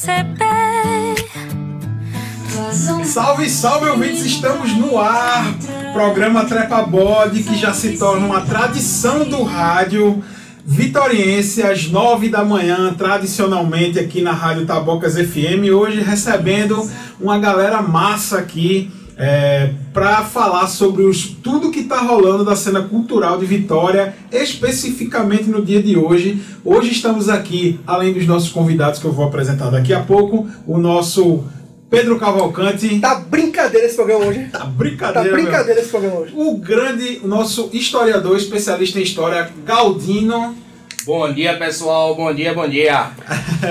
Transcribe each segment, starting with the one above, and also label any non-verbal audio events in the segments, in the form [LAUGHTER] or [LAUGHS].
perceber. Salve, salve, ouvintes! Estamos no ar. Programa Trepa Bode, que já se torna uma tradição do rádio vitoriense, às nove da manhã, tradicionalmente aqui na Rádio Tabocas FM. Hoje recebendo uma galera massa aqui é, para falar sobre os, tudo que está rolando da cena cultural de Vitória, especificamente no dia de hoje. Hoje estamos aqui, além dos nossos convidados que eu vou apresentar daqui a pouco, o nosso Pedro Cavalcante. Tá brincadeira esse programa hoje. Tá brincadeira. Tá brincadeira meu. esse programa hoje. O grande, o nosso historiador, especialista em história, Galdino. Bom dia, pessoal. Bom dia, bom dia.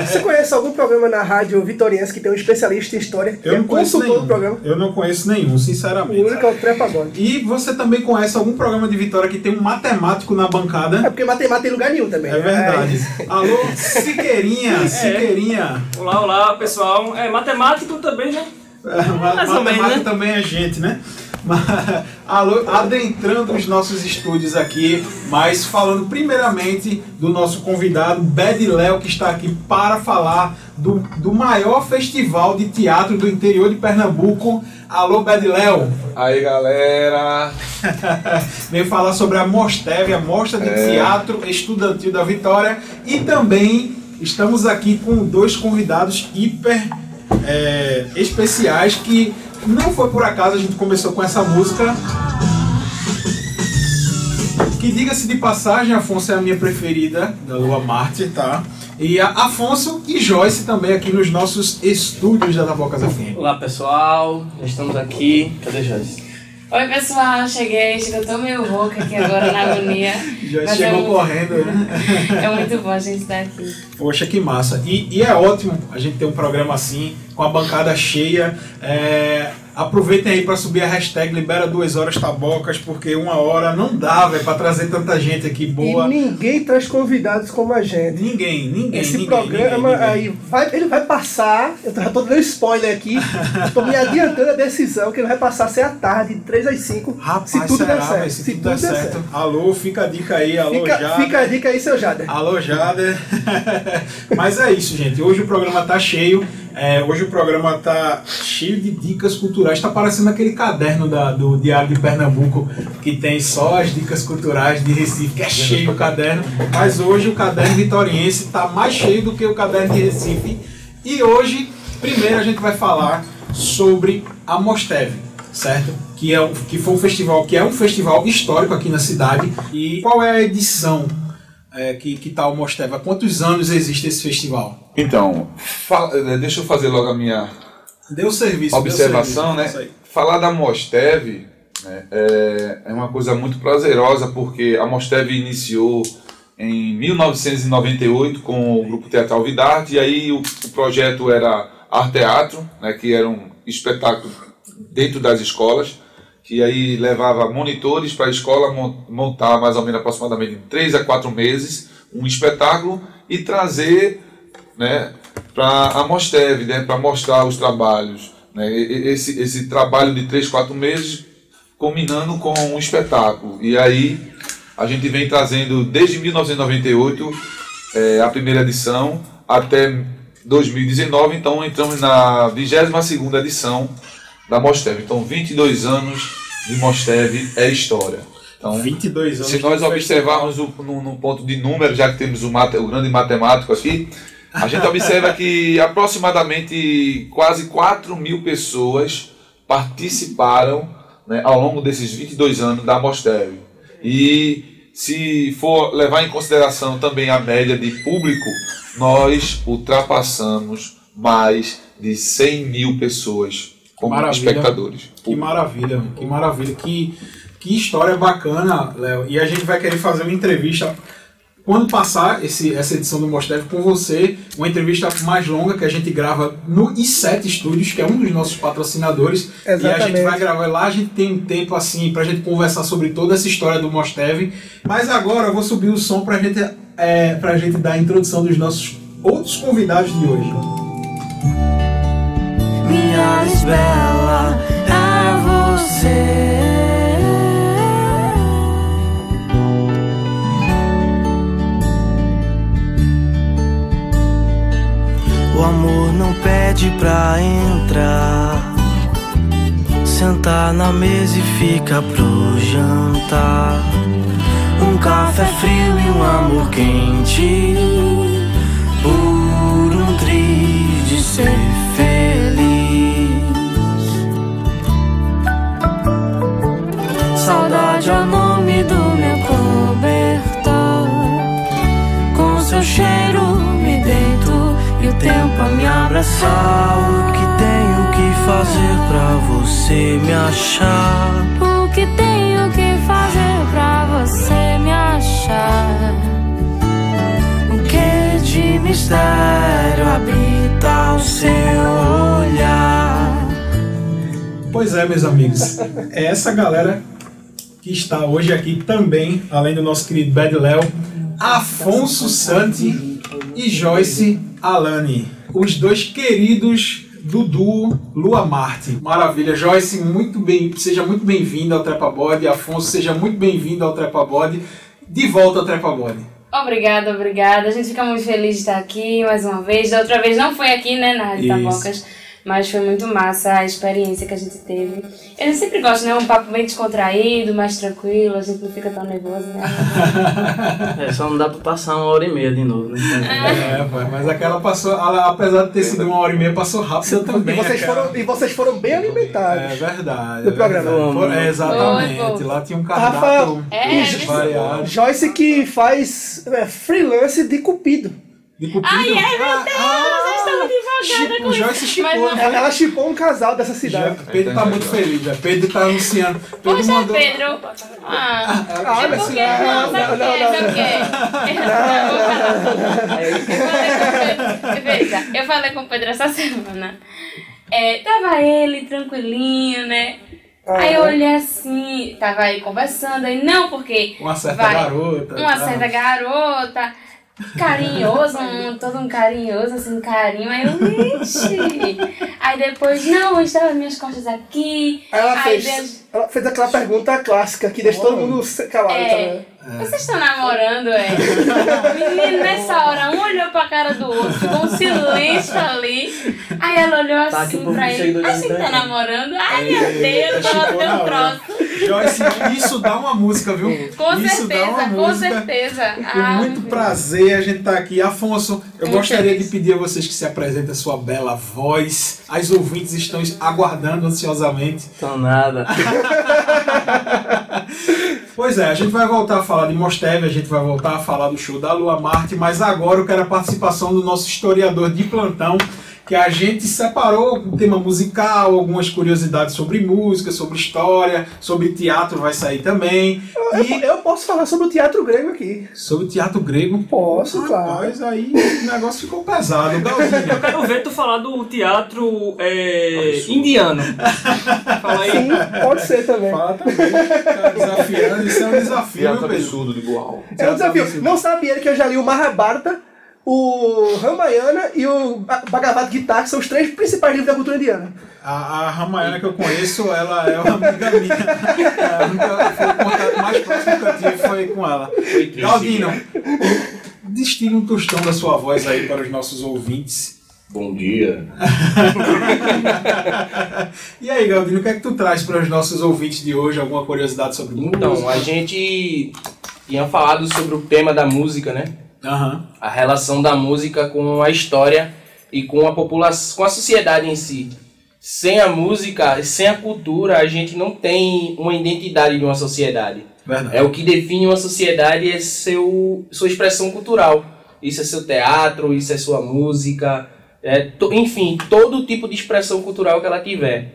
Você conhece algum programa na rádio vitoriense que tem um especialista em história? Eu é não conheço consultor nenhum. do programa. Eu não conheço nenhum, O sinceramente. único é o Trepa Bode. E você também conhece algum programa de Vitória que tem um matemático na bancada? É porque matemática tem lugar nenhum também. É verdade. [LAUGHS] Alô, Siqueirinha, Siqueirinha. Olá, olá, pessoal. É matemático também, né? É, ma- Mais ou matemática menos, né? também é gente, né? Mas, [LAUGHS] alô, adentrando os nossos estúdios aqui, mas falando primeiramente do nosso convidado, Bad Léo, que está aqui para falar do, do maior festival de teatro do interior de Pernambuco. Alô, Bad Léo. Aí galera, [LAUGHS] Veio falar sobre a Mosteve, a Mostra de É. Teatro Estudantil da Vitória. E também estamos aqui com dois convidados hiper é, especiais que não foi por acaso a gente começou com essa música. Que diga-se de passagem, Afonso é a minha preferida, da Lua Marte, tá? E Afonso e Joyce também aqui nos nossos estúdios da Tabocas FM. Olá, pessoal. Já estamos aqui. Cadê Joyce? Oi, pessoal, cheguei. Chegou tão meio rouca aqui agora na agonia. [LAUGHS] Joyce Mas chegou é muito- correndo, né? [LAUGHS] É muito bom a gente estar aqui. Poxa, que massa. E, e é ótimo a gente ter um programa assim, com a bancada cheia. É, aproveitem aí para subir a hashtag Libera Duas Horas Tabocas, porque uma hora não dá, velho, para trazer tanta gente aqui boa. E ninguém traz convidados como a gente. Ninguém, ninguém. Esse ninguém, programa ninguém, ninguém. aí, vai, ele vai passar, eu já tô dando spoiler aqui, [LAUGHS] tô me adiantando a decisão que ele vai passar a ser à tarde, de 3 às 5, Rapaz, se tudo será, der certo. velho, se, tudo der certo. Alô, fica a dica aí, alô, Fica, Jader. fica a dica aí, seu Jader. Alô, Jader. [LAUGHS] Mas é isso, gente. Hoje o programa tá cheio. É, hoje o programa tá cheio de dicas culturais. Tá parecendo aquele caderno da- do Diário de Pernambuco que tem só as dicas culturais de Recife, que é cheio o caderno. Mas hoje o caderno vitoriense tá mais cheio do que o caderno de Recife. E hoje, primeiro a gente vai falar sobre a Mosteve, certo? Que, é, que foi um festival que é um festival histórico aqui na cidade. E qual é a edição é, que, que o Mosteva? Quantos anos existe esse festival? então, eh, deixa eu fazer logo a minha Deu serviço. deu observação, serviço, né? Falar da Mosteve né, é, é uma coisa muito prazerosa, porque a Mosteve iniciou em 1998 com o grupo Teatral Vidarte, e aí o, o projeto era Arte Teatro, né, que era um espetáculo dentro das escolas, que aí levava monitores para a escola mon- montar mais ou menos aproximadamente 3 a 4 meses um espetáculo e trazer né, para a Mosteve, né, para mostrar os trabalhos. Né, esse, esse trabalho de 3, 4 meses combinando com um espetáculo. E aí a gente vem trazendo desde 1998 eh, a primeira edição até 2019, então entramos na 22ª edição da Mosteve. Então 22 anos de Mosteve é história. Então, 22 anos. se nós observarmos o, no, no ponto de número, já que temos o, mate- o grande matemático aqui, a gente [LAUGHS] observa que aproximadamente quase 4 mil pessoas participaram né, ao longo desses 22 anos da Mosteve. E se for levar em consideração também a média de público, nós ultrapassamos mais de 100 mil pessoas como Maravilha. espectadores. Que maravilha, que maravilha, que, que história bacana, Léo. E a gente vai querer fazer uma entrevista quando passar esse, essa edição do Mostef com você, uma entrevista mais longa que a gente grava no I7 Studios, que é um dos nossos patrocinadores. E a gente Exatamente. vai gravar lá, a gente tem um tempo assim pra gente conversar sobre toda essa história do Mosteve. Mas agora eu vou subir o som pra gente, é, pra gente dar a introdução dos nossos outros convidados de hoje mais bela é você. O amor não pede pra entrar. Sentar na mesa e fica pro jantar. Um café frio e um amor quente. Saudade é o nome do meu cobertor. Com seu cheiro me deito e o tempo a me abraçar. O que tenho que fazer pra você me achar? O que tenho que fazer pra você me achar? O que de mistério habita o seu olhar? Pois é, meus amigos. É essa galera que está hoje aqui também, além do nosso querido Bad Léo, Afonso Santi e Joyce Alani. Os dois queridos do duo Lua Marte. Maravilha. Joyce, muito bem, seja muito bem-vinda ao Trepa Body. Afonso, seja muito bem-vindo ao Trepa Body. De volta ao Trepa Body. Obrigada, obrigada. A gente fica muito feliz de estar aqui mais uma vez. Da outra vez não foi aqui, né, na Rádio. Tabocas, mas foi muito massa a experiência que a gente teve. Eu sempre gosto, né? Um papo bem descontraído, mais tranquilo, a gente não fica tão nervoso, né? [LAUGHS] É, só não dá pra passar uma hora e meia de novo, né? É, pai, mas aquela passou, ela, apesar de ter sido uma hora e meia, passou rápido também. E vocês, aquela. foram, e vocês foram bem É alimentados. verdade. Do é programa. verdade. For- é, exatamente. Foi. Lá tinha um Rafael, cardápio É, e- variado. Joyce que faz é, freelance de cupido. De cupido. Ai, é Ah, ah, Estão devagada Chico, com Joyce isso. chipou, Mas não- né? Ela, ela chipou um casal dessa Já- cidade. Pedro tá muito feliz, já. Pedro tá anunciando. Pedro Poxa, mandou. Pedro. Ah, Ah, é porque não, o não, não, Sabe o que? Eu falei com o Pedro- Veja, [LAUGHS] eu falei com o Pedro essa semana. É, tava ele tranquilinho, né? Aí eu olhei assim, tava aí conversando, aí não, porque Uma certa vai, garota. uma tá. certa garota, carinhoso, um, todo um carinhoso, assim, um carinho, aí eu, ixi. Aí depois, não, estava minhas costas aqui. Ela aí fez, ela fez aquela pergunta clássica que deixa todo mundo calado. É. também. Vocês estão namorando, é? Menino, nessa hora, um olhou pra cara do outro, ficou um silêncio ali. Aí ela olhou Tá, assim povo pra ele. você tá namorando? Ai, meu Deus, ela deu um troço. Joyce, isso dá uma música, viu? Com isso dá uma certeza, com música. certeza. Com Ah, muito prazer a gente tá aqui. Afonso, eu gostaria de pedir a vocês que se apresentem a sua bela voz. As ouvintes estão aguardando ansiosamente. Então nada. [LAUGHS] Pois é, a gente vai voltar a falar de Mosteve, a gente vai voltar a falar do show da Lua Marte, mas agora eu quero a participação do nosso historiador de plantão, que a gente separou um tema musical, algumas curiosidades sobre música, sobre história, sobre teatro vai sair também. Eu, E eu posso falar sobre o teatro grego aqui. sobre teatro grego. Posso, claro. Rapaz, aí o negócio ficou pesado. [LAUGHS] Eu quero ver tu falar do teatro é, indiano. Fala aí. Sim, pode ser também. Fala também. Tá desafiando, isso é um desafio, Teatro absurdo de Boal. É um desafio. Não sabia ele que eu já li o Mahabharata, o Ramayana e o Bhagavad Gita, que são os três principais livros da cultura indiana. A, a Ramayana que eu conheço, ela é uma amiga minha. É, foi o contato mais próximo que eu tive foi com ela. Galdino, destile um tostão da sua voz aí para os nossos ouvintes. Bom dia. [LAUGHS] E aí, Galdino, o que é que tu traz para os nossos ouvintes de hoje? Alguma curiosidade sobre música? Então, a gente tinha falado sobre o tema da música, né? Aham. A relação da música com a história e com a população, com a sociedade em si. Sem a música, sem a cultura, a gente não tem uma identidade de uma sociedade. Verdade. É o que define uma sociedade é seu, sua expressão cultural. Isso é seu teatro, isso é sua música, é, to- enfim, todo tipo de expressão cultural que ela tiver.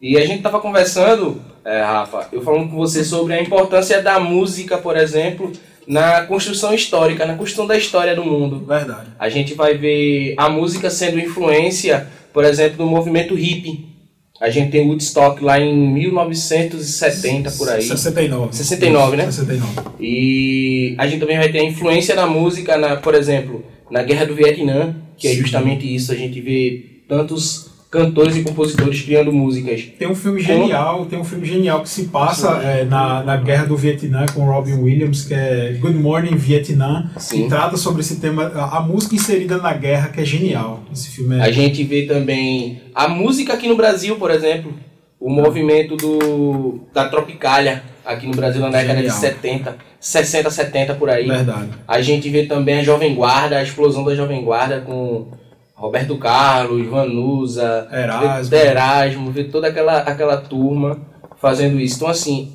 E a gente estava conversando, é, Rafa, eu falando com você sobre a importância da música, por exemplo, na construção histórica, na construção da história do mundo. Verdade. A gente vai ver a música sendo influência, por exemplo, do movimento hippie. A gente tem Woodstock lá em 1970, por aí. 69. 69, né? 69. E a gente também vai ter a influência da música, na, por exemplo, na Guerra do Vietnã, que é Sim. justamente isso. A gente vê tantos cantores e compositores criando músicas. Tem um filme genial, tem um filme genial que se passa é, na, na guerra do Vietnã com Robin Williams, que é Good Morning Vietnã, Sim. que trata sobre esse tema, a, a música inserida na guerra, que é genial. Esse filme é. A gente vê também a música aqui no Brasil, por exemplo, o movimento do, da Tropicália aqui no Brasil na década Genial. de 70, 60, 70 por aí. Verdade. A gente vê também a Jovem Guarda, a explosão da Jovem Guarda com Roberto Carlos, Vanusa, Erasmo. vê Erasmo, vê toda aquela, aquela turma fazendo isso. Então, assim,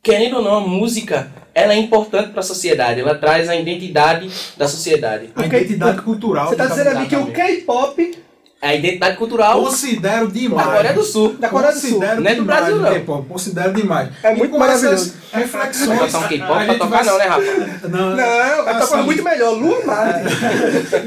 querendo ou não, a música ela é importante para a sociedade, ela traz a identidade da sociedade. A identidade cultural. Você tá do dizendo a mim que o Exatamente. K-pop A identidade cultural Considero da demais. Coreia do Sul. da Coreia do Sul. Considero Não é do Brasil, não. K-pop, Considero demais. É E muito com maravilhoso. essas reflexões. Vai botar um K-pop a pra gente tocar vai- não, né, Rafa? [LAUGHS] Não, Não, vai tocar assim, muito melhor. Lua Marte.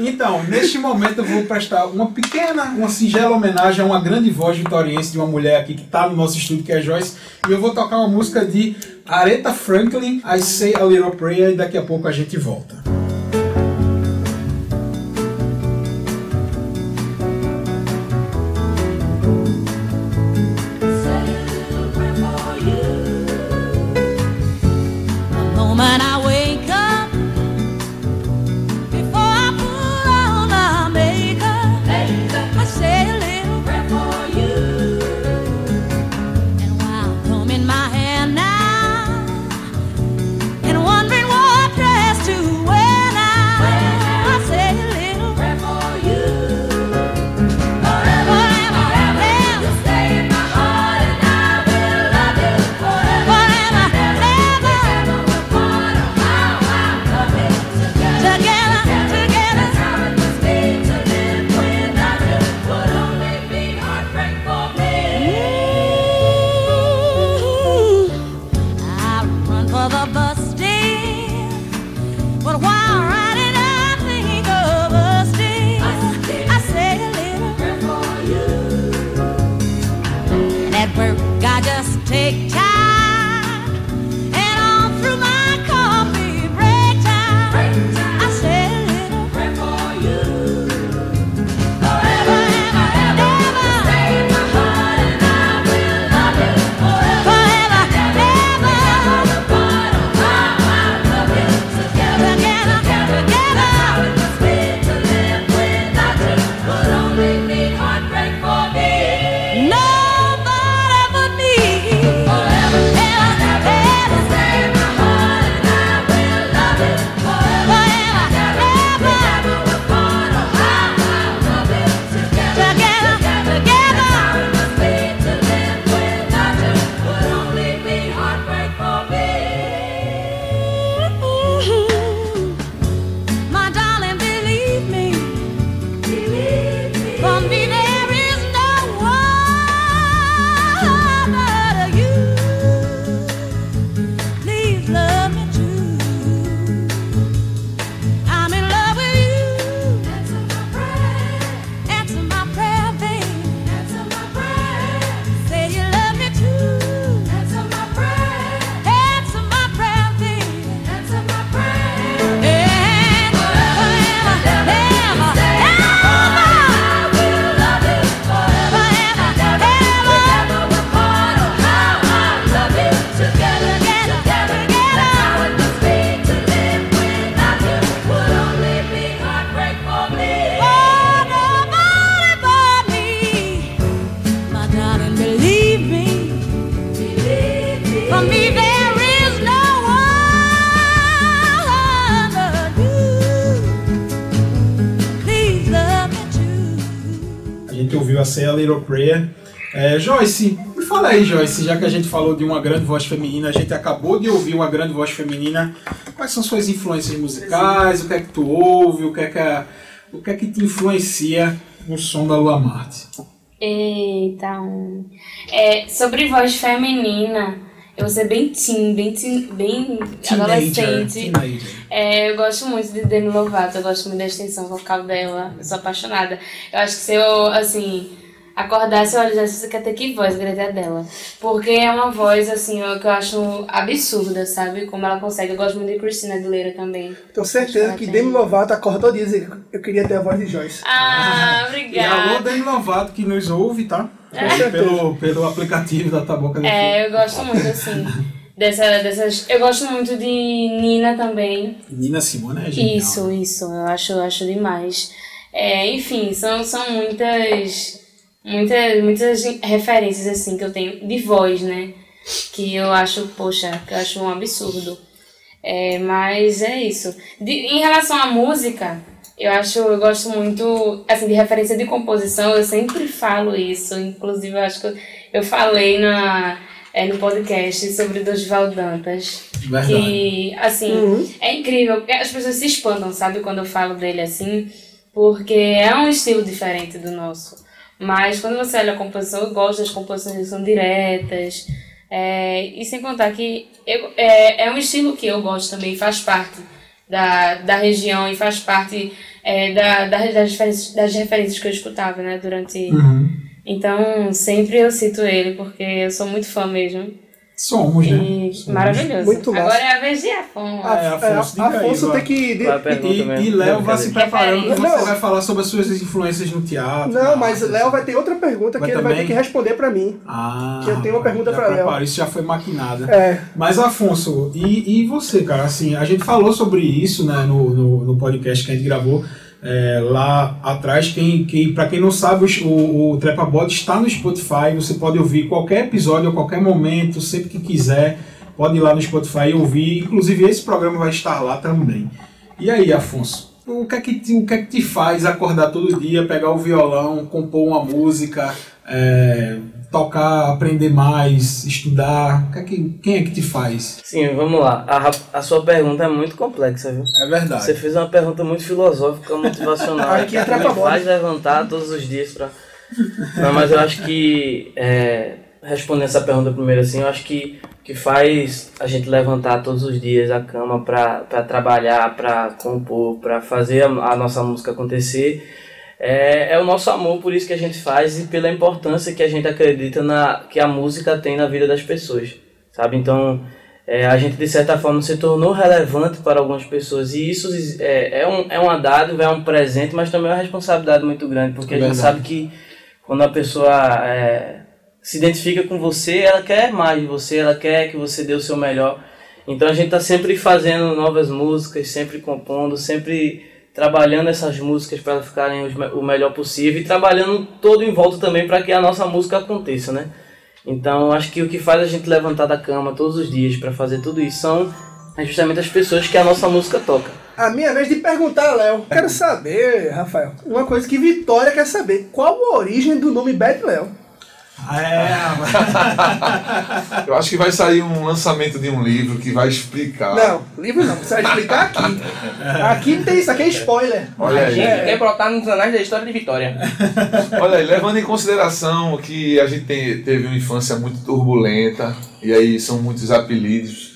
[LAUGHS] Então, neste momento eu vou prestar uma pequena, uma singela homenagem a uma grande voz vitoriense de uma mulher aqui que está no nosso estúdio, que é a Joyce. E eu vou tocar uma música de Aretha Franklin, I Say a Little Prayer, e daqui a pouco a gente volta. Joyce, me fala aí, Joyce, já que a gente falou de uma grande voz feminina, a gente acabou de ouvir uma grande voz feminina. Quais são suas influências musicais? O que é que tu ouve? O que é que, a- o que, é que te influencia no som da Lua Marte? Eita, um. é, sobre voz feminina, eu vou ser bem teen, bem, teen, bem adolescente. teenager. É, eu gosto muito de Demi Lovato, eu gosto muito da extensão vocal dela, eu sou apaixonada. Eu acho que se eu, assim, acordasse e olhasse, você quer ter que voz, ter a dela. Porque é uma voz, assim, eu- que eu acho absurda, sabe? Como ela consegue. Eu gosto muito de Christina Aguilera também. Tenho certeza que Demi Lovato acordou e disse eu queria ter a voz de Joyce. Ah, [LAUGHS] E obrigada. alô, Demi Lovato que nos ouve, tá? certeza. [LAUGHS] Pelo, pelo aplicativo da Taboca do. É, eu gosto muito, assim, [LAUGHS] dessa, dessas... Eu gosto muito de Nina também. Nina Simone é genial. Isso, isso, eu acho, eu acho demais. É, enfim, são, são muitas, muitas, muitas referências, assim, que eu tenho de voz, né? Que eu acho, poxa, que eu acho um absurdo. É, mas é isso. De- em relação à música, eu acho, eu gosto muito, assim, de referência de composição, eu sempre falo isso, inclusive eu acho que eu, eu falei na, é, no podcast sobre Dosval Dantas. Verdade. Que, assim, é incrível, as pessoas se espantam, sabe, quando eu falo dele assim, porque é um estilo diferente do nosso. Mas quando você olha a composição, eu gosto das composições que são diretas, é, e sem contar que eu, é, é um estilo que eu gosto também, faz parte da, da região e faz parte é, da, da- das, referências, das referências que eu escutava, né, durante... Uhum. Então, sempre eu cito ele, porque eu sou muito fã mesmo. Somos, né? E Somos. maravilhoso. Muito massa. Agora é a vez de Afonso. Ah, é, Afonso, aí, Afonso tem que. É a pergunta E, e Léo vai se preparando, porque Não. você vai falar sobre as suas influências no teatro. Não, mas Léo assim. vai ter outra pergunta Vai que ele vai ter também? que responder pra mim. Ah, que eu tenho uma pergunta pra Léo. Isso já foi maquinada. É. Mas, Afonso, e, e você, cara? Assim, a gente falou sobre isso né, no, no, no podcast que a gente gravou é, lá atrás. Quem, quem, para quem não sabe, o, o, o Trepa Bot está no Spotify. Você pode ouvir qualquer episódio a qualquer momento, sempre que quiser. Pode ir lá no Spotify e ouvir. Inclusive, esse programa vai estar lá também. E aí, Afonso? O que, é que te, o que é que te faz acordar todo dia, pegar o violão, compor uma música, é, tocar, aprender mais, estudar? É que, quem é que te faz? Sim, vamos lá. A, a sua pergunta é muito complexa, viu? É verdade. Você fez uma pergunta muito filosófica, motivacional. Aqui é que me faz levantar todos os dias pra. Não, mas eu acho que é, respondendo essa pergunta primeiro assim, eu acho que o que faz a gente levantar todos os dias a cama pra trabalhar, pra compor, pra fazer a, a nossa música acontecer é, é o nosso amor por isso que a gente faz e pela importância que a gente acredita na que a música tem na vida das pessoas, sabe? Então é, a gente de certa forma se tornou relevante para algumas pessoas e isso é, é, um, é uma dádiva, é um presente, mas também é uma responsabilidade muito grande porque a gente sabe que quando a pessoa é, se identifica com você, ela quer mais de você, ela quer que você dê o seu melhor. Então a gente está sempre fazendo novas músicas, sempre compondo, sempre trabalhando essas músicas para ficarem o melhor possível e trabalhando todo em volta também para que a nossa música aconteça, né? Então acho que o que faz a gente levantar da cama todos os dias para fazer tudo isso são é justamente as pessoas que a nossa música toca. A minha vez de perguntar, Léo. Quero saber, Rafael, uma coisa que Vitória quer saber. Qual a origem do nome Bad Léo? É, [LAUGHS] Eu acho que vai sair um lançamento de um livro que vai explicar. Não, livro não. Você vai explicar aqui. Aqui não tem isso, aqui é spoiler. Olha A gente aí. quer brotar nos anais da história de Vitória. Olha aí, levando em consideração que a gente tem- teve uma infância muito turbulenta, e aí são muitos apelidos.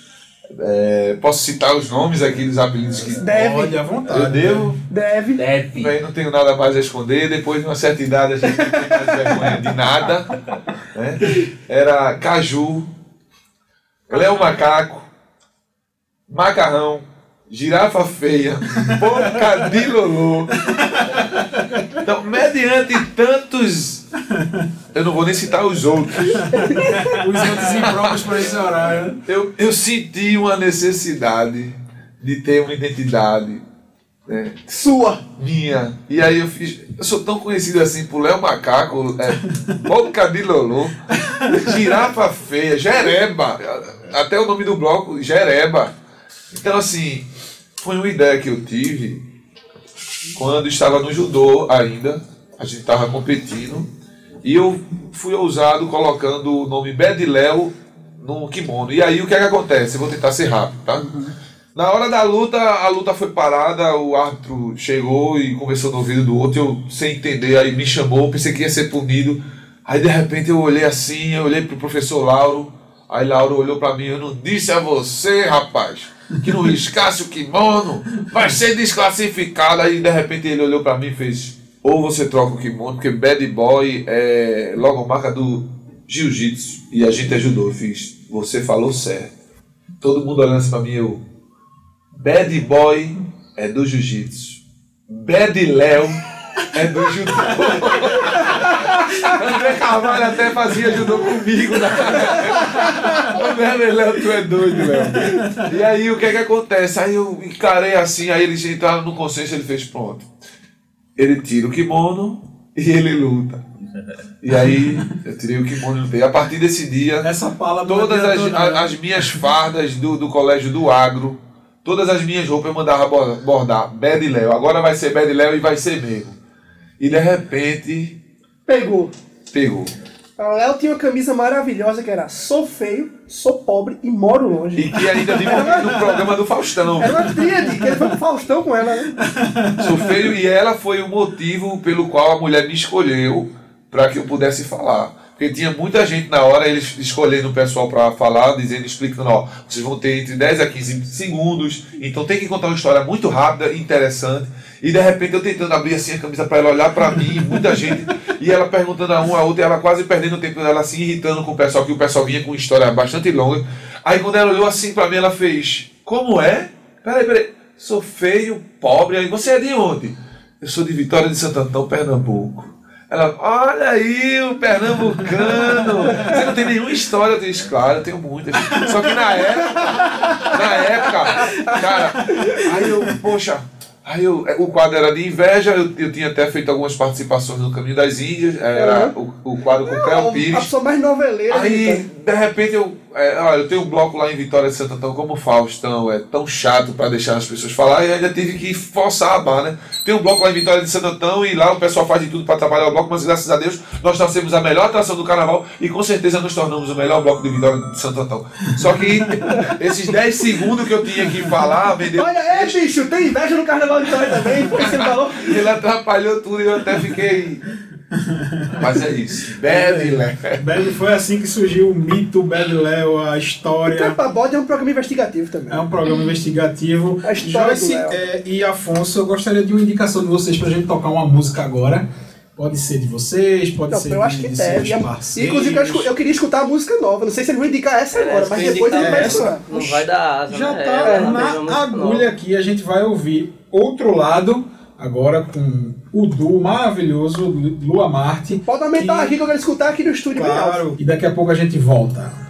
É, posso citar os nomes aqui dos apelidos que Deve. pode à vontade. eu devo? Deve. Deve. Bem, não tenho nada mais a esconder. Depois de uma certa idade a gente não tem mais vergonha de nada. né? Era Caju, Léo Macaco, Macarrão, Girafa Feia, Boca de Lolô. Então, mediante tantos. Eu não vou nem citar os outros. [LAUGHS] Os outros impróprios para esse horário. Eu, eu senti uma necessidade de ter uma identidade né, Sua. minha. E aí eu fiz. Eu sou tão conhecido assim por Léo Macaco, é, Boca de Lolô, Girafa Feia, Jereba. Até o nome do bloco, Jereba. Então, assim, foi uma ideia que eu tive quando estava no judô ainda. A gente estava competindo. E eu fui ousado colocando o nome Bad Léo no kimono. E aí o que é que acontece? Eu vou tentar ser rápido, tá? Na hora da luta, a luta foi parada, o árbitro chegou e conversou no ouvido do outro, eu sem entender, aí me chamou, pensei que ia ser punido. Aí de repente eu olhei assim, eu olhei pro professor Lauro, aí Lauro olhou pra mim, eu não disse a você, rapaz, que não riscasse o kimono, vai ser desclassificado. Aí de repente ele olhou pra mim e fez, ou você troca o kimono, porque bad boy é logomarca do jiu-jitsu e a gente ajudou. Eu fiz, você falou certo. Todo mundo olhando assim pra mim, eu, Bad Boy é do Jiu-Jitsu. Bad Léo é do Judô. [LAUGHS] André Carvalho até fazia judô comigo. Né? Léo, Léo, tu é doido, Léo. E aí o que é que acontece? Aí eu encarei assim, aí eles entraram no consenso ele fez pronto. Ele tira o kimono e ele luta. E aí eu tirei o kimono e lutei. A partir desse dia, todas as, nada. as minhas fardas do, do colégio do agro, todas as minhas roupas eu mandava bo- bordar Bad Léo. Agora vai ser Bad Léo e vai ser mesmo. E de repente, Pegou. pegou. O Léo tinha uma camisa maravilhosa que era Sou feio, sou pobre e moro longe. E que ainda vi no programa do Faustão. Era uma tríade, que ele foi pro Faustão com ela, né? [LAUGHS] Sou feio e ela foi o motivo pelo qual a mulher me escolheu para que eu pudesse falar. Porque tinha muita gente na hora, eles escolhendo o pessoal para falar, dizendo, explicando, ó, vocês vão ter entre 10 a 15 segundos, então tem que contar uma história muito rápida interessante. E de repente eu tentando abrir assim a camisa para ela olhar para mim, muita gente, e ela perguntando a um a outro, e ela quase perdendo o tempo dela, se irritando com o pessoal, que o pessoal vinha com uma história bastante longa. Aí quando ela olhou assim para mim, ela fez: Como é? Peraí, peraí, sou feio, pobre, aí você é de onde? Eu sou de Vitória de Santo Antão, Pernambuco. Ela, olha aí o pernambucano. Você não tem nenhuma história, eu disse, claro, eu tenho muitas. Só que na época, na época, cara, aí eu, poxa, aí eu, o quadro era de inveja, eu, eu tinha até feito algumas participações no Caminho das Índias, era o, o quadro com o Cléo a Pires. pessoa mais noveleira. Aí, né? de repente, eu, é, olha, eu tenho um bloco lá em Vitória de Santo Antão, como Faustão, é tão chato para deixar as pessoas falar, e ainda tive que forçar a barra, né? Tem um bloco lá em Vitória de Santo Antão, e lá o pessoal faz de tudo para trabalhar o bloco, mas graças a Deus nós trouxemos a melhor atração do carnaval e com certeza nos tornamos o melhor bloco de Vitória de Santo Antão. Só que [LAUGHS] esses 10 segundos que eu tinha que falar, vendeu. Olha, é, bicho, tem inveja no Carnaval de Vitória também. Foi você falou. [LAUGHS] Ele atrapalhou tudo e eu até fiquei. [LAUGHS] Mas é isso. Bad, né? Bad foi assim que surgiu o mito Bad Léo, a história. Trepa Bode é um programa investigativo também. É um programa investigativo. A história Joyce é, e Afonso, eu gostaria de uma indicação de vocês pra gente tocar uma música agora. Pode ser de vocês, pode Não, ser eu de, acho que de deve. seus parceiros. Inclusive, eu, eu queria escutar a música nova. Não sei se eles vão indicar essa agora, mas que depois ele vai essa. escutar. Não vai dar asa, Já né? tá É, na agulha nova. aqui, a gente vai ouvir outro lado, agora com o duo maravilhoso Lua Marte. Pode aumentar que- aqui que eu quero escutar aqui no estúdio. Claro, e daqui a pouco a gente volta.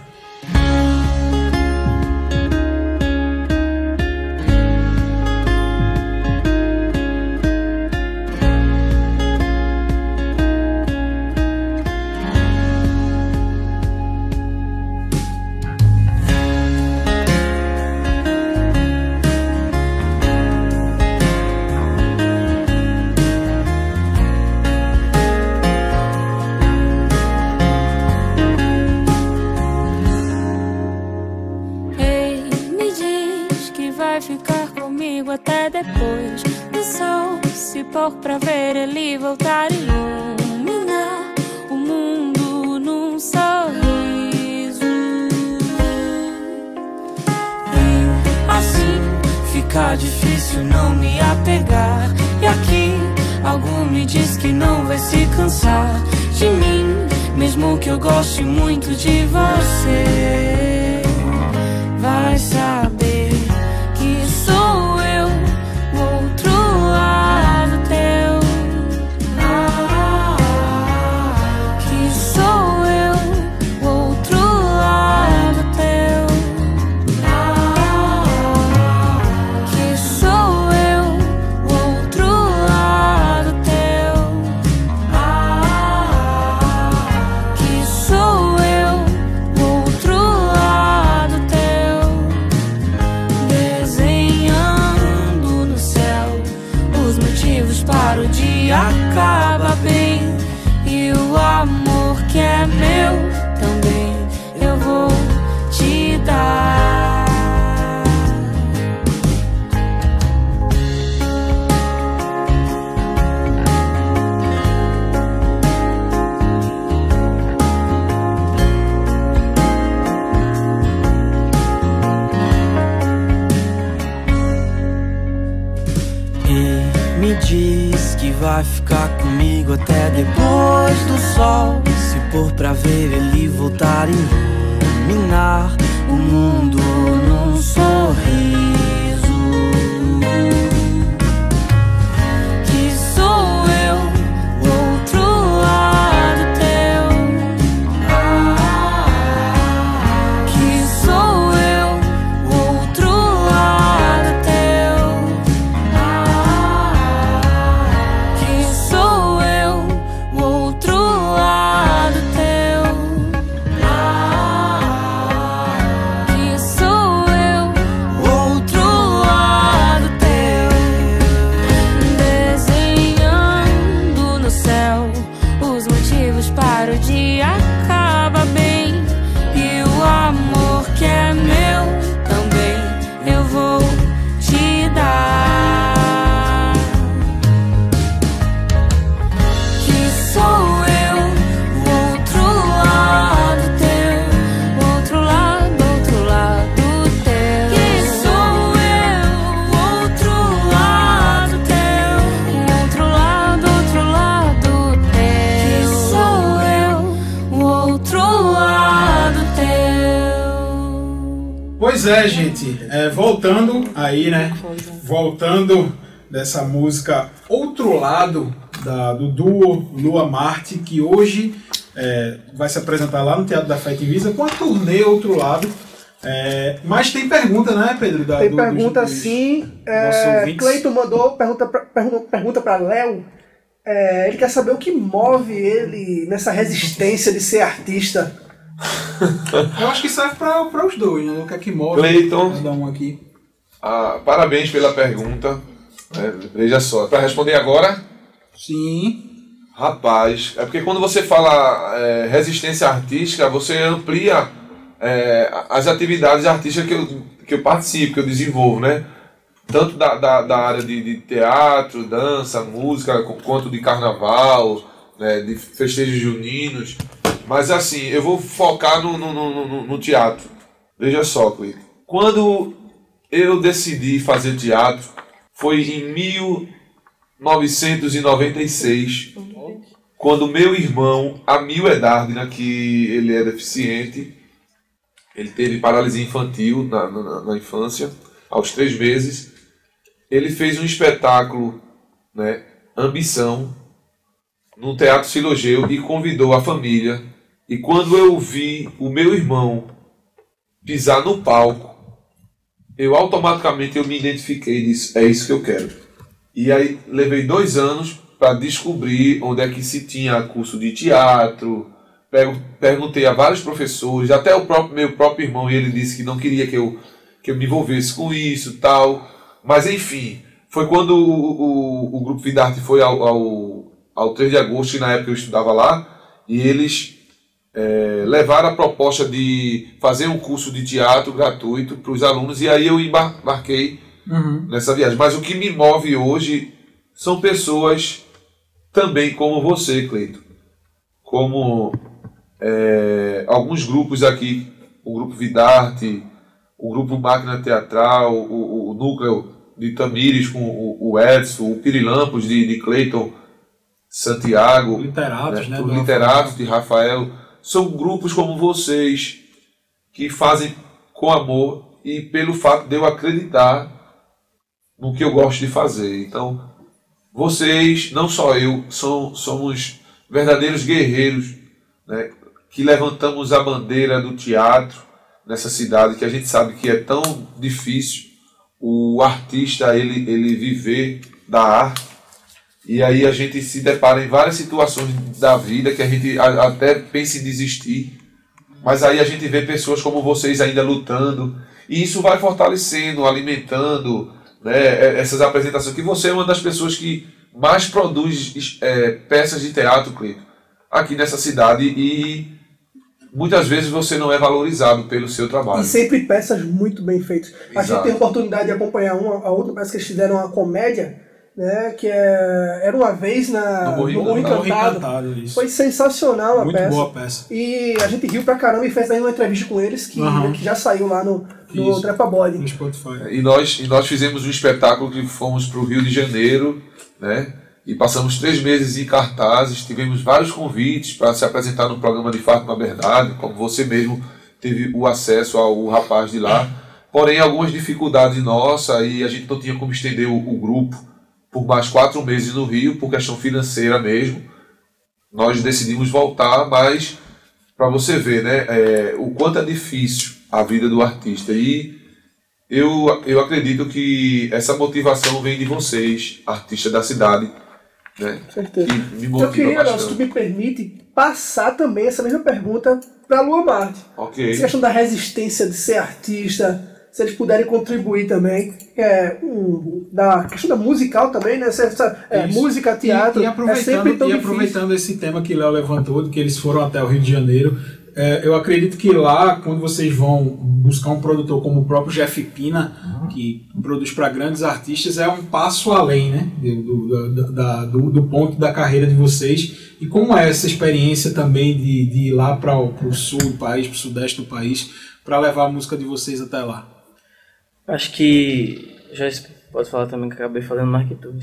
Dessa música Outro Lado, da- do duo Lua Marte, que hoje é, vai se apresentar lá no Teatro da Fé Visa com a turnê Outro Lado. É, mas tem pergunta, né, Pedro? Da, Tem do- pergunta dos- dos sim. É. Cleiton mandou pergunta pra, pergunta, pergunta pra Léo. É, ele quer saber o que move ele nessa resistência de ser artista. [LAUGHS] Eu acho que serve para os dois, né? O que é que move Cleiton. cada um aqui. Ah, parabéns pela pergunta. É, veja só, para responder agora, Sim. rapaz, é porque quando você fala é, resistência artística, você amplia é, as atividades artísticas que eu, que eu participo, que eu desenvolvo, né? Tanto da, da, da área de, de teatro, dança, música, qu- quanto de carnaval, né, de festejos juninos. Mas assim, eu vou focar no, no, no, no- no teatro. Veja só, Clique. Quando eu decidi fazer teatro, foi em 1996, quando meu irmão, Amil Edardina, que ele é deficiente, ele teve paralisia infantil na, na, na infância, aos três meses, ele fez um espetáculo, né, Ambição, no Teatro Silogeu e convidou a família. E quando eu vi o meu irmão pisar no palco, eu automaticamente eu me identifiquei e disse, é isso que eu quero. E aí levei dois anos para descobrir onde é que se tinha curso de teatro. Pergu- Perguntei a vários professores, até o próprio meu próprio irmão, e ele disse que não queria que eu, que eu me envolvesse com isso tal. Mas enfim, foi quando o, o, o grupo Vidarte foi ao, ao, ao 3 de agosto, que na época eu estudava lá, e eles é, levaram a proposta de fazer um curso de teatro gratuito para os alunos, e aí eu embar- embarquei Uhum. nessa viagem. Mas o que me move hoje são pessoas também como você, Cleito. Como é, alguns grupos aqui, o grupo Vidarte, o grupo Máquina Teatral, o, o núcleo de Tamires com o, o Edson, o Pirilampos de, de Cleiton Santiago, Literatos, né? do literatos de Rafael, são grupos como vocês que fazem com amor e pelo fato de eu acreditar no que eu gosto de fazer. Então, vocês, não só eu, são, somos verdadeiros guerreiros né, que levantamos a bandeira do teatro nessa cidade que a gente sabe que é tão difícil o artista ele, ele viver da arte e aí a gente se depara em várias situações da vida que a gente até pensa em desistir, mas aí a gente vê pessoas como vocês ainda lutando, e isso vai fortalecendo, alimentando né, é- essas apresentações. Que você é uma das pessoas que mais produz é, peças de teatro, Cleito, aqui nessa cidade, e muitas vezes você não é valorizado pelo seu trabalho. E sempre peças muito bem feitas. A gente Exato. tem a oportunidade de acompanhar uma, a outra peça que eles fizeram uma comédia, né? Que é Era uma vez na, No Morro Encantado. Foi sensacional a Muito peça. boa a peça. E a gente riu pra caramba e fez aí uma entrevista com eles que, Aham. que já saiu lá no, no Isso. Trepa Body. No Spotify. E nós, e nós fizemos um espetáculo que fomos para o Rio de Janeiro, né? E passamos três meses em cartazes, tivemos vários convites para se apresentar no programa de Fátima Bernardo, como você mesmo teve o acesso ao rapaz de lá. Porém, algumas dificuldades nossa e a gente não tinha como estender o, o grupo por mais quatro meses no Rio, por questão financeira mesmo. Nós decidimos voltar, mas para você ver, né, é, o quanto é difícil a vida do artista. E eu, eu acredito que essa motivação vem de vocês, artistas da cidade, né? Com certeza. Que me Eu queria, se tu me permite, passar também essa mesma pergunta pra Lua Marte. Ok. Essa questão da resistência de ser artista, se eles puderem contribuir também, é, um, da questão da musical também, né? Essa, essa, é, música, teatro, E, e é aproveitando, sempre tão e aproveitando esse tema que Léo levantou, de que eles foram até o Rio de Janeiro, é, eu acredito que lá, quando vocês vão buscar um produtor como o próprio Jeff Pina, que produz para grandes artistas, é um passo além né, do, do, da- do, do ponto da carreira de vocês. E como é essa experiência também de, de ir lá para o sul do país, para o sudeste do país, para levar a música de vocês até lá? Acho que. Já pode falar também que acabei falando mais que tu.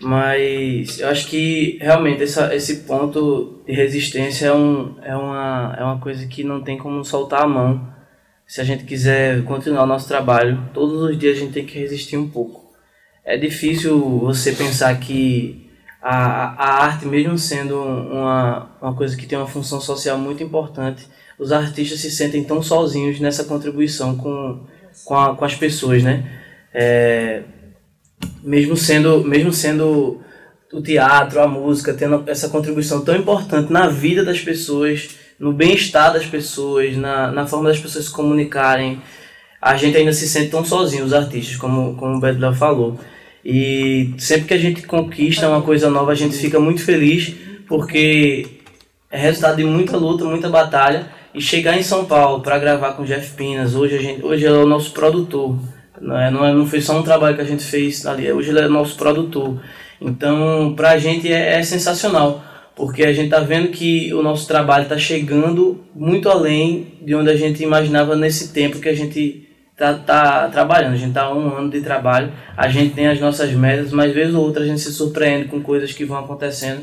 Mas eu acho que realmente essa, esse ponto de resistência é, um, é, uma, é uma coisa que não tem como soltar a mão. Se a gente quiser continuar o nosso trabalho, todos os dias a gente tem que resistir um pouco. É difícil você pensar que a, a arte, mesmo sendo uma, uma coisa que tem uma função social muito importante, os artistas se sentem tão sozinhos nessa contribuição com, com, a- com as pessoas, né? É, mesmo sendo mesmo sendo o teatro, a música, tendo essa contribuição tão importante na vida das pessoas, no bem-estar das pessoas, na, na forma das pessoas se comunicarem, a gente ainda se sente tão sozinho, os artistas, como, como o Bedlel falou. E sempre que a gente conquista uma coisa nova, a gente fica muito feliz, porque é resultado de muita luta, muita batalha. E chegar em São Paulo para gravar com o Jeff Pinas, hoje, a gente, hoje ele é o nosso produtor. Não, é, não, é, não foi só um trabalho que a gente fez ali, hoje ele é nosso produtor. Então, pra gente é, é sensacional, porque a gente tá vendo que o nosso trabalho tá chegando muito além de onde a gente imaginava nesse tempo que a gente tá, tá trabalhando. A gente tá há um ano de trabalho, a gente tem as nossas metas, mas vez ou outra a gente se surpreende com coisas que vão acontecendo.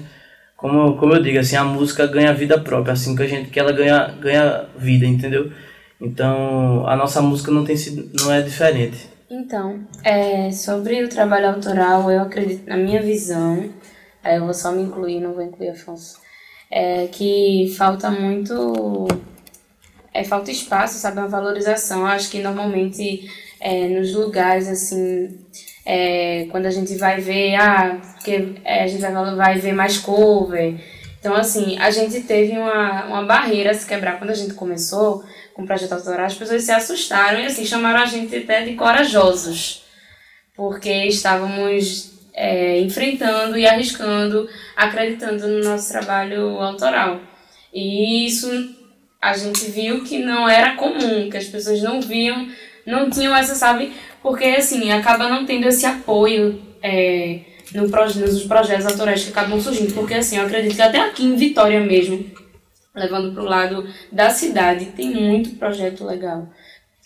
Como, como eu digo, assim, a música ganha vida própria, assim que a gente que ela ganha, ganha vida, entendeu? Então, a nossa música não tem sido, não é diferente. Então, é, sobre o trabalho autoral, eu acredito, na minha visão, aí eu vou só me incluir, não vou incluir Afonso, é que falta muito. É, falta espaço, sabe? Uma valorização. Eu acho que normalmente é, nos lugares, assim, é, quando a gente vai ver, ah, porque é, a gente vai, vai ver mais cover. Então, assim, a gente teve uma, uma barreira a se quebrar quando a gente começou com o projeto autoral, as pessoas se assustaram e assim chamaram a gente até de corajosos, porque estávamos é, enfrentando e arriscando, acreditando no nosso trabalho autoral. E isso a gente viu que não era comum, que as pessoas não viam, não tinham essa, sabe? Porque assim, acaba não tendo esse apoio é, no, nos projetos autorais que acabam surgindo. Porque assim, eu acredito que até aqui em Vitória mesmo, levando para o lado da cidade, tem muito projeto legal.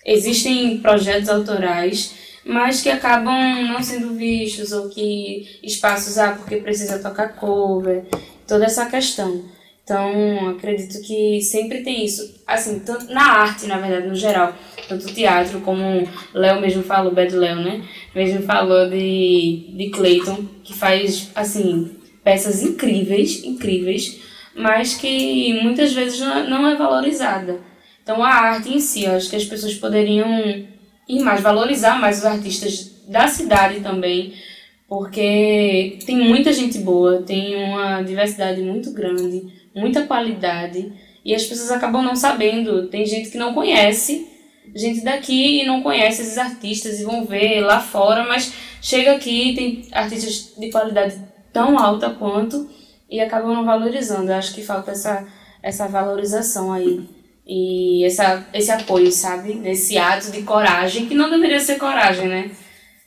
Existem projetos autorais, mas que acabam não sendo vistos, ou que espaços, ah, porque precisa tocar cover, toda essa questão. Então, acredito que sempre tem isso. Assim, tanto na arte, na verdade, no geral. Tanto teatro, como Léo mesmo falou, Bad Léo, né? Mesmo falou de, de Clayton, que faz, assim, peças incríveis, incríveis, mas que muitas vezes não não é valorizada. Então, a arte em si, eu acho que as pessoas poderiam ir mais, valorizar mais os artistas da cidade também, porque tem muita gente boa, tem uma diversidade muito grande, muita qualidade, e as pessoas acabam não sabendo. Tem gente que não conhece, gente daqui e não conhece esses artistas e vão ver lá fora, mas chega aqui tem artistas de qualidade tão alta quanto e acabam não valorizando. Eu acho que falta essa, essa valorização aí e essa, esse apoio, sabe? Nesse ato de coragem, que não deveria ser coragem, né?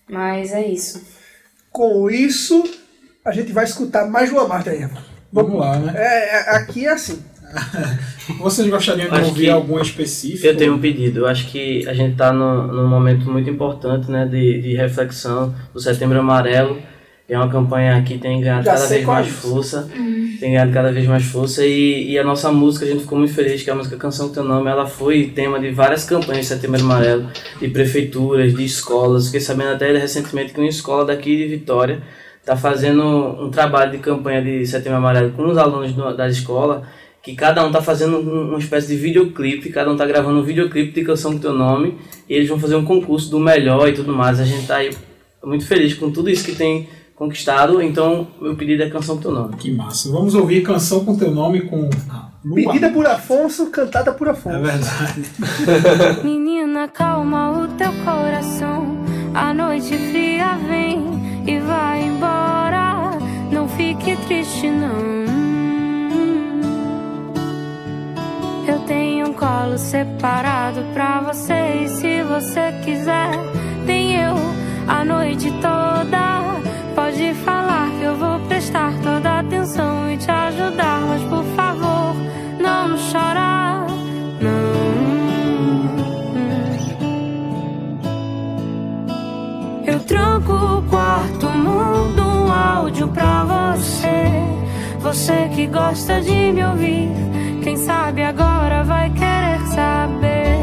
Mas é isso. Com isso, a gente vai escutar mais uma marcha aí. Vamos lá, né? É, é, aqui é assim. [LAUGHS] Vocês gostariam de Acho ouvir algum específico? Eu tenho um pedido. Eu acho que a gente está num, num momento muito importante né, de, de reflexão do Setembro Amarelo. É uma campanha que tem ganhado Já cada vez é mais isso. força. Tem ganhado cada vez mais força. E, e a nossa música, a gente ficou muito feliz que a música Canção com Teu Nome ela foi tema de várias campanhas de Setembro Amarelo, de prefeituras, de escolas. Fiquei sabendo até recentemente que uma escola daqui de Vitória está fazendo um trabalho de campanha de Setembro Amarelo com os alunos do- da escola, que cada um está fazendo um- uma espécie de videoclipe, cada um está gravando um videoclipe de canção com teu nome, e eles vão fazer um concurso do melhor e tudo mais. A gente está aí muito feliz com tudo isso que tem conquistado, então meu pedido é Canção Teu Nome. Que massa. Vamos ouvir Canção com Teu Nome com Lua. Pedida por Afonso, cantada por Afonso. É verdade. [LAUGHS] Menina, calma o teu coração. A noite fria vem e vai embora. Não fique triste, não. Eu tenho um colo separado pra você. E se você quiser, tem eu a noite toda. Pode falar que eu vou prestar toda Você que gosta de me ouvir. Quem sabe agora vai querer saber.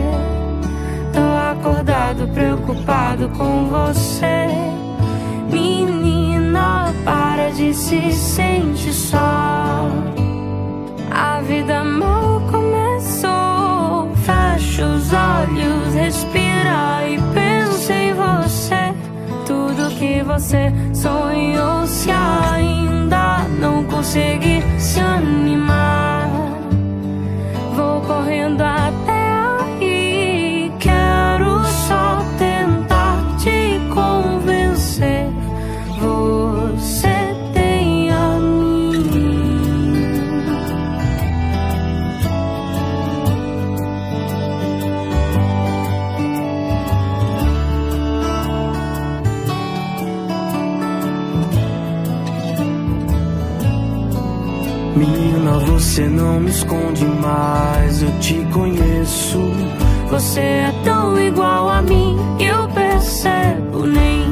Tô acordado, preocupado com você. Menina, para de se sentir só. A vida mal começou. Fecha os olhos, respira e pensa em você. Tudo que você sonhou, se ainda não conseguir se animar. Vou correndo até você não me esconde mais, eu te conheço. Você é tão igual a mim, eu percebo. Nem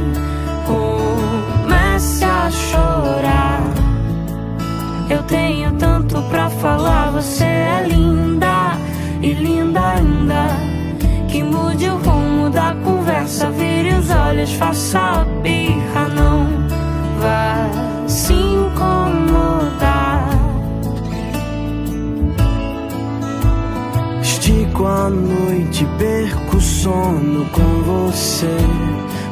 comece a chorar. Eu tenho tanto pra falar, você é linda e linda ainda. Que mude o rumo da conversa, vire os olhos, faça a birra, não vá se incomodar. Estico a noite, perco o sono com você.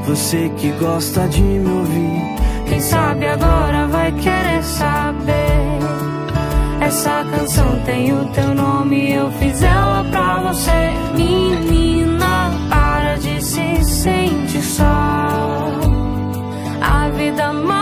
Você que gosta de me ouvir. Quem sabe agora vai querer saber. Essa canção tem o teu nome, eu fiz ela pra você. Menina, para de se sentir só. A vida mal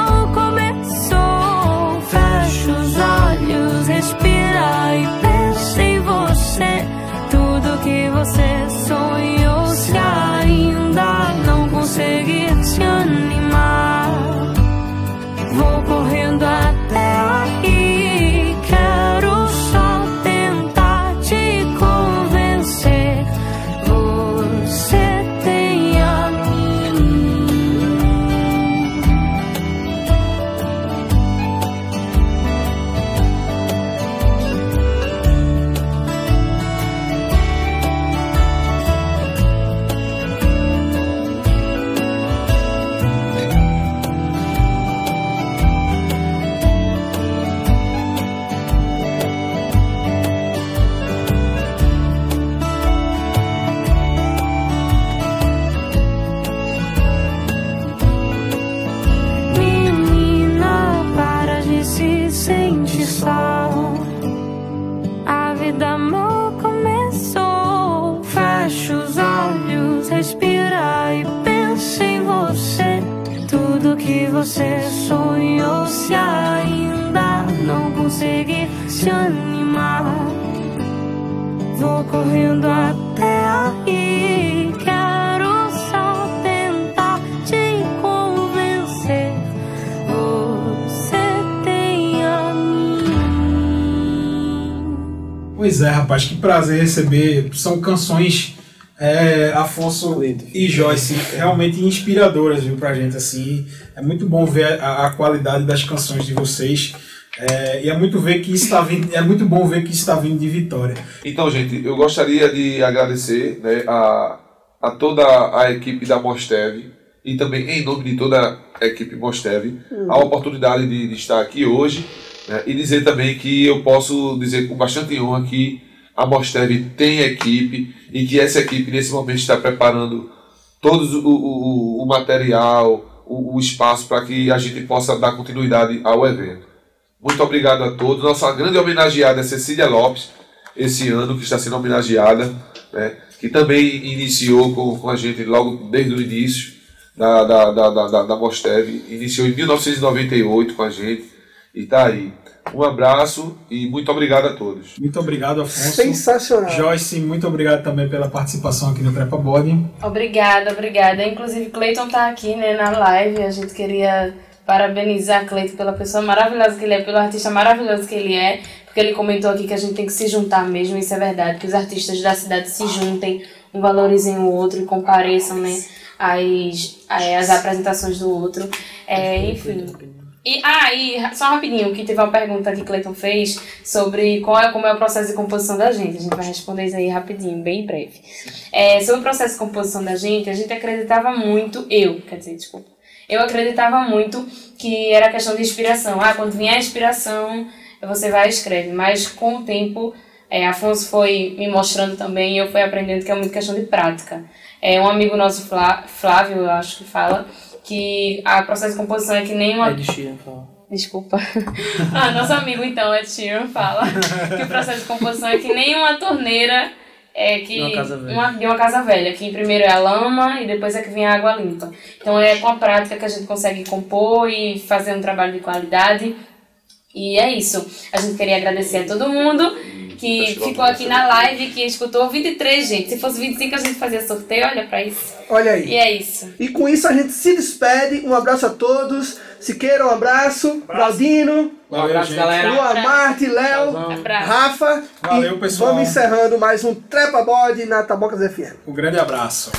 rapaz, que prazer receber. São canções é, Afonso e Joyce realmente inspiradoras, viu, pra gente. Assim, é muito bom ver a, a qualidade das canções de vocês. É, e é muito ver que está vindo, é muito bom ver que isso está vindo de Vitória. Então, gente, eu gostaria de agradecer né, a, a toda a equipe da Mostev e também em nome de toda a equipe Mostev a oportunidade de, de estar aqui hoje né, e dizer também que eu posso dizer com bastante honra que a Mostev tem equipe e que essa equipe nesse momento está preparando todo o, o, o material, o, o espaço para que a gente possa dar continuidade ao evento. Muito obrigado a todos. Nossa grande homenageada é Cecília Lopes, esse ano que está sendo homenageada, né, que também iniciou com, com a gente logo desde o início da, da, da, da, da, Mostev, iniciou em 1998 com a gente e está aí. Um abraço e muito obrigado a todos. Muito obrigado, Afonso. Sensacional. Joyce, muito obrigado também pela participação aqui no Trepa Boarding. Obrigada, obrigada. Inclusive, Cleiton tá aqui né, na live. A gente queria parabenizar Cleiton pela pessoa maravilhosa que ele é, pelo artista maravilhoso que ele é, porque ele comentou aqui que a gente tem que se juntar mesmo, isso é verdade, que os artistas da cidade se juntem, um valorizem o outro e compareçam, né, as, as apresentações do outro. É, enfim. E, ah, e só rapidinho, que teve uma pergunta que Cleiton fez sobre qual é, como é o processo de composição da gente. A gente vai responder isso aí rapidinho, bem breve. É, sobre o processo de composição da gente, a gente acreditava muito, eu, quer dizer, desculpa, eu acreditava muito que era questão de inspiração. Ah, quando vier a inspiração, você vai e escreve. Mas com o tempo, é, Afonso foi me mostrando também e eu fui aprendendo que é muito questão de prática. É, um amigo nosso, Flá- Flávio, eu acho que fala, que a processo de composição é que nem uma... Ed Sheeran fala. Desculpa. [LAUGHS] ah, nosso amigo então, Ed Sheeran, fala que o processo de composição é que nem uma torneira é que De uma casa velha. uma- de uma casa velha, que primeiro é a lama e depois é que vem a água limpa. Então é com a prática que a gente consegue compor e fazer um trabalho de qualidade. E é isso. A gente queria agradecer a todo mundo que ficou aqui na live, que escutou 23, gente. Se fosse 25 a gente fazia sorteio, olha pra isso. Olha E aí. é isso. E com isso a gente se despede. Um abraço a todos. Siqueira, um abraço. Claudino, Um abraço, galera. Lua Marte, Léo. Rafa. Valeu, e pessoal. Vamos encerrando mais um Trepa Bode na Tabocas FM. Um grande abraço.